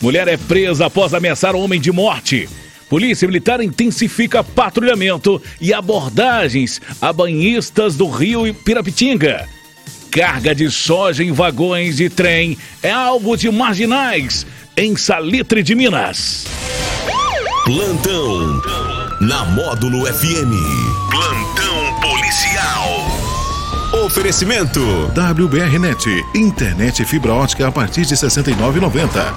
Mulher é presa após ameaçar homem de morte. Polícia Militar intensifica patrulhamento e abordagens a banhistas do Rio Pirapitinga. Carga de soja em vagões de trem é alvo de marginais em Salitre de Minas. Plantão na Módulo FM. Plantão policial. Oferecimento WBRnet, internet fibra ótica a partir de 69,90.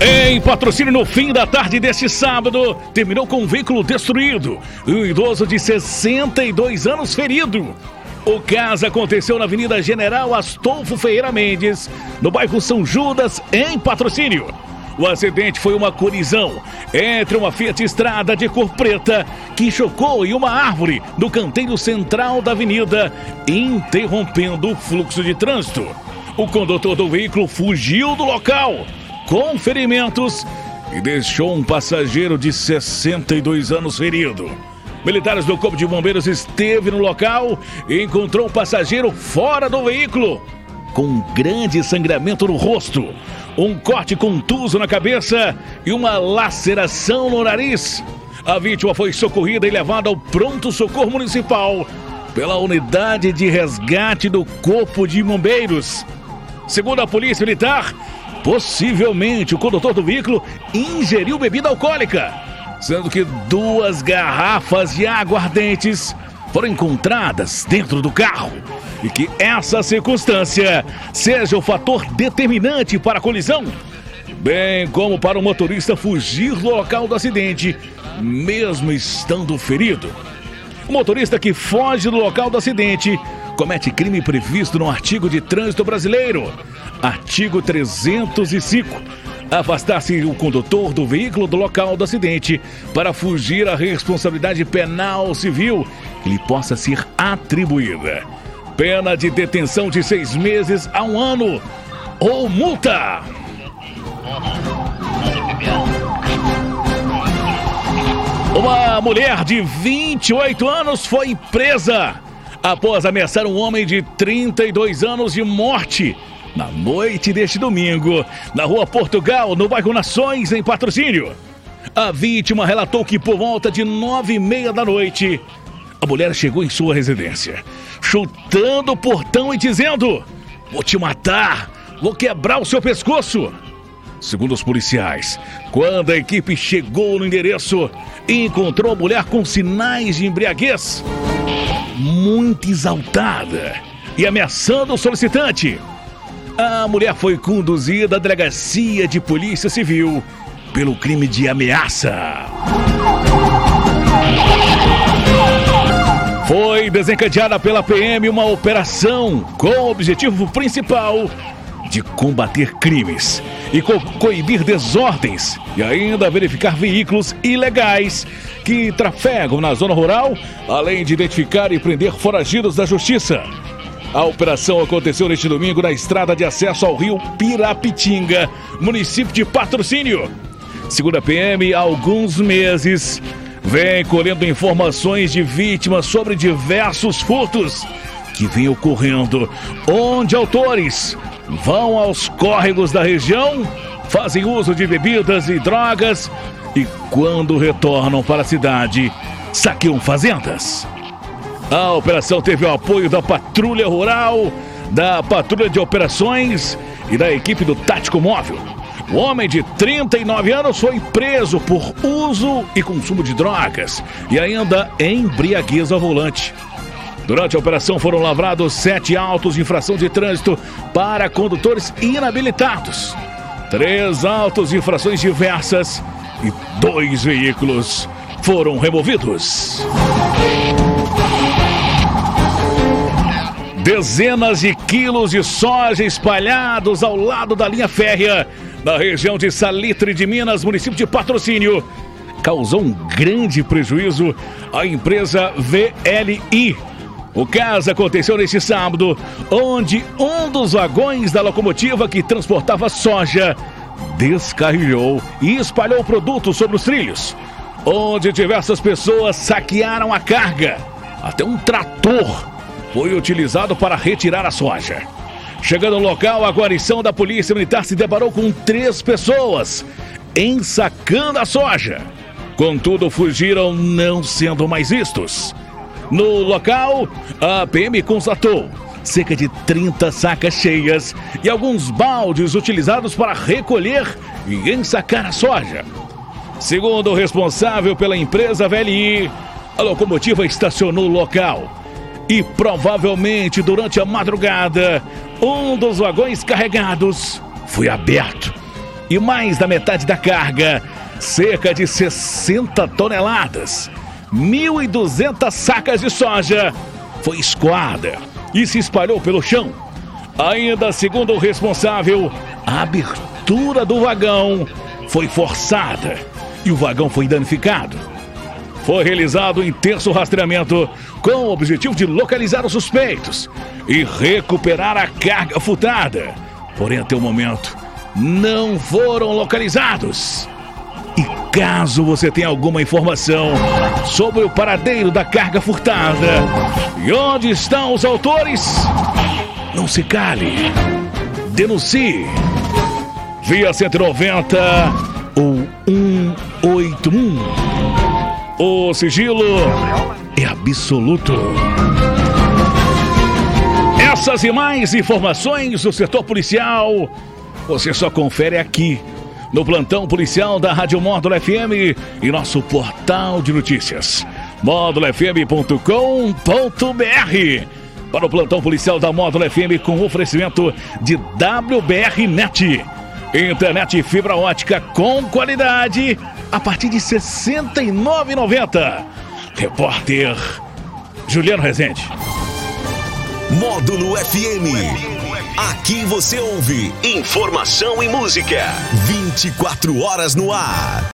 Em patrocínio no fim da tarde deste sábado, terminou com um veículo destruído. Um idoso de 62 anos ferido. O caso aconteceu na Avenida General Astolfo Ferreira Mendes, no bairro São Judas, em patrocínio. O acidente foi uma colisão entre uma Fiat Estrada de cor preta que chocou em uma árvore no canteiro central da avenida, interrompendo o fluxo de trânsito. O condutor do veículo fugiu do local com ferimentos e deixou um passageiro de 62 anos ferido. Militares do Corpo de Bombeiros esteve no local e encontrou o passageiro fora do veículo, com um grande sangramento no rosto, um corte contuso na cabeça e uma laceração no nariz. A vítima foi socorrida e levada ao pronto-socorro municipal pela unidade de resgate do Corpo de Bombeiros. Segundo a Polícia Militar, Possivelmente o condutor do veículo ingeriu bebida alcoólica, sendo que duas garrafas de aguardentes foram encontradas dentro do carro e que essa circunstância seja o fator determinante para a colisão, bem como para o motorista fugir do local do acidente, mesmo estando ferido. O motorista que foge do local do acidente comete crime previsto no artigo de trânsito brasileiro, artigo 305. Afastar-se o condutor do veículo do local do acidente para fugir à responsabilidade penal civil que lhe possa ser atribuída. Pena de detenção de seis meses a um ano ou multa. Uma mulher de 28 anos foi presa após ameaçar um homem de 32 anos de morte na noite deste domingo, na rua Portugal, no bairro Nações, em patrocínio. A vítima relatou que por volta de nove e meia da noite, a mulher chegou em sua residência, chutando o portão e dizendo: Vou te matar, vou quebrar o seu pescoço. Segundo os policiais, quando a equipe chegou no endereço, encontrou a mulher com sinais de embriaguez, muito exaltada e ameaçando o solicitante. A mulher foi conduzida à delegacia de polícia civil pelo crime de ameaça. Foi desencadeada pela PM uma operação com o objetivo principal de combater crimes e co coibir desordens e ainda verificar veículos ilegais que trafegam na zona rural, além de identificar e prender foragidos da justiça. A operação aconteceu neste domingo na estrada de acesso ao rio Pirapitinga, município de Patrocínio. Segundo a PM, há alguns meses vem colhendo informações de vítimas sobre diversos furtos que vêm ocorrendo, onde autores vão aos córregos da região, fazem uso de bebidas e drogas e, quando retornam para a cidade, saqueiam fazendas. A operação teve o apoio da Patrulha Rural, da Patrulha de Operações e da equipe do Tático Móvel. O homem de 39 anos foi preso por uso e consumo de drogas e ainda embriaguez ao volante. Durante a operação foram lavrados sete autos de infração de trânsito para condutores inabilitados, três autos de infrações diversas e dois veículos foram removidos. Dezenas de quilos de soja espalhados ao lado da linha férrea na região de Salitre de Minas, município de Patrocínio, causou um grande prejuízo à empresa VLI. O caso aconteceu neste sábado, onde um dos vagões da locomotiva que transportava soja descarrilhou e espalhou o produto sobre os trilhos, onde diversas pessoas saquearam a carga. Até um trator foi utilizado para retirar a soja. Chegando no local, a guarnição da Polícia Militar se deparou com três pessoas ensacando a soja. Contudo, fugiram não sendo mais vistos. No local, a PM constatou cerca de 30 sacas cheias e alguns baldes utilizados para recolher e ensacar a soja. Segundo o responsável pela empresa VLI, a locomotiva estacionou no local e provavelmente durante a madrugada, um dos vagões carregados foi aberto e mais da metade da carga, cerca de 60 toneladas, 1.200 sacas de soja, foi escoada e se espalhou pelo chão. Ainda segundo o responsável, a abertura do vagão foi forçada e o vagão foi danificado. Foi realizado um intenso rastreamento com o objetivo de localizar os suspeitos e recuperar a carga furtada. Porém, até o momento, não foram localizados. E caso você tenha alguma informação sobre o paradeiro da carga furtada e onde estão os autores, não se cale. Denuncie via 190 ou 181. O sigilo é absoluto. Essas e mais informações do setor policial você só confere aqui no plantão policial da Rádio Módulo FM e nosso portal de notícias módulofm.com.br para o plantão policial da Módulo FM com oferecimento de WBR Net. Internet fibra ótica com qualidade a partir de R$ 69,90. Repórter Juliano Rezende. Módulo FM. Aqui você ouve informação e música. 24 horas no ar.